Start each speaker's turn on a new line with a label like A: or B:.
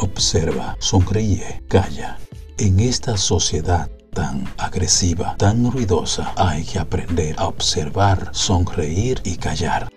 A: observa, sonríe, calla. En esta sociedad tan agresiva, tan ruidosa, hay que aprender a observar, sonreír y callar.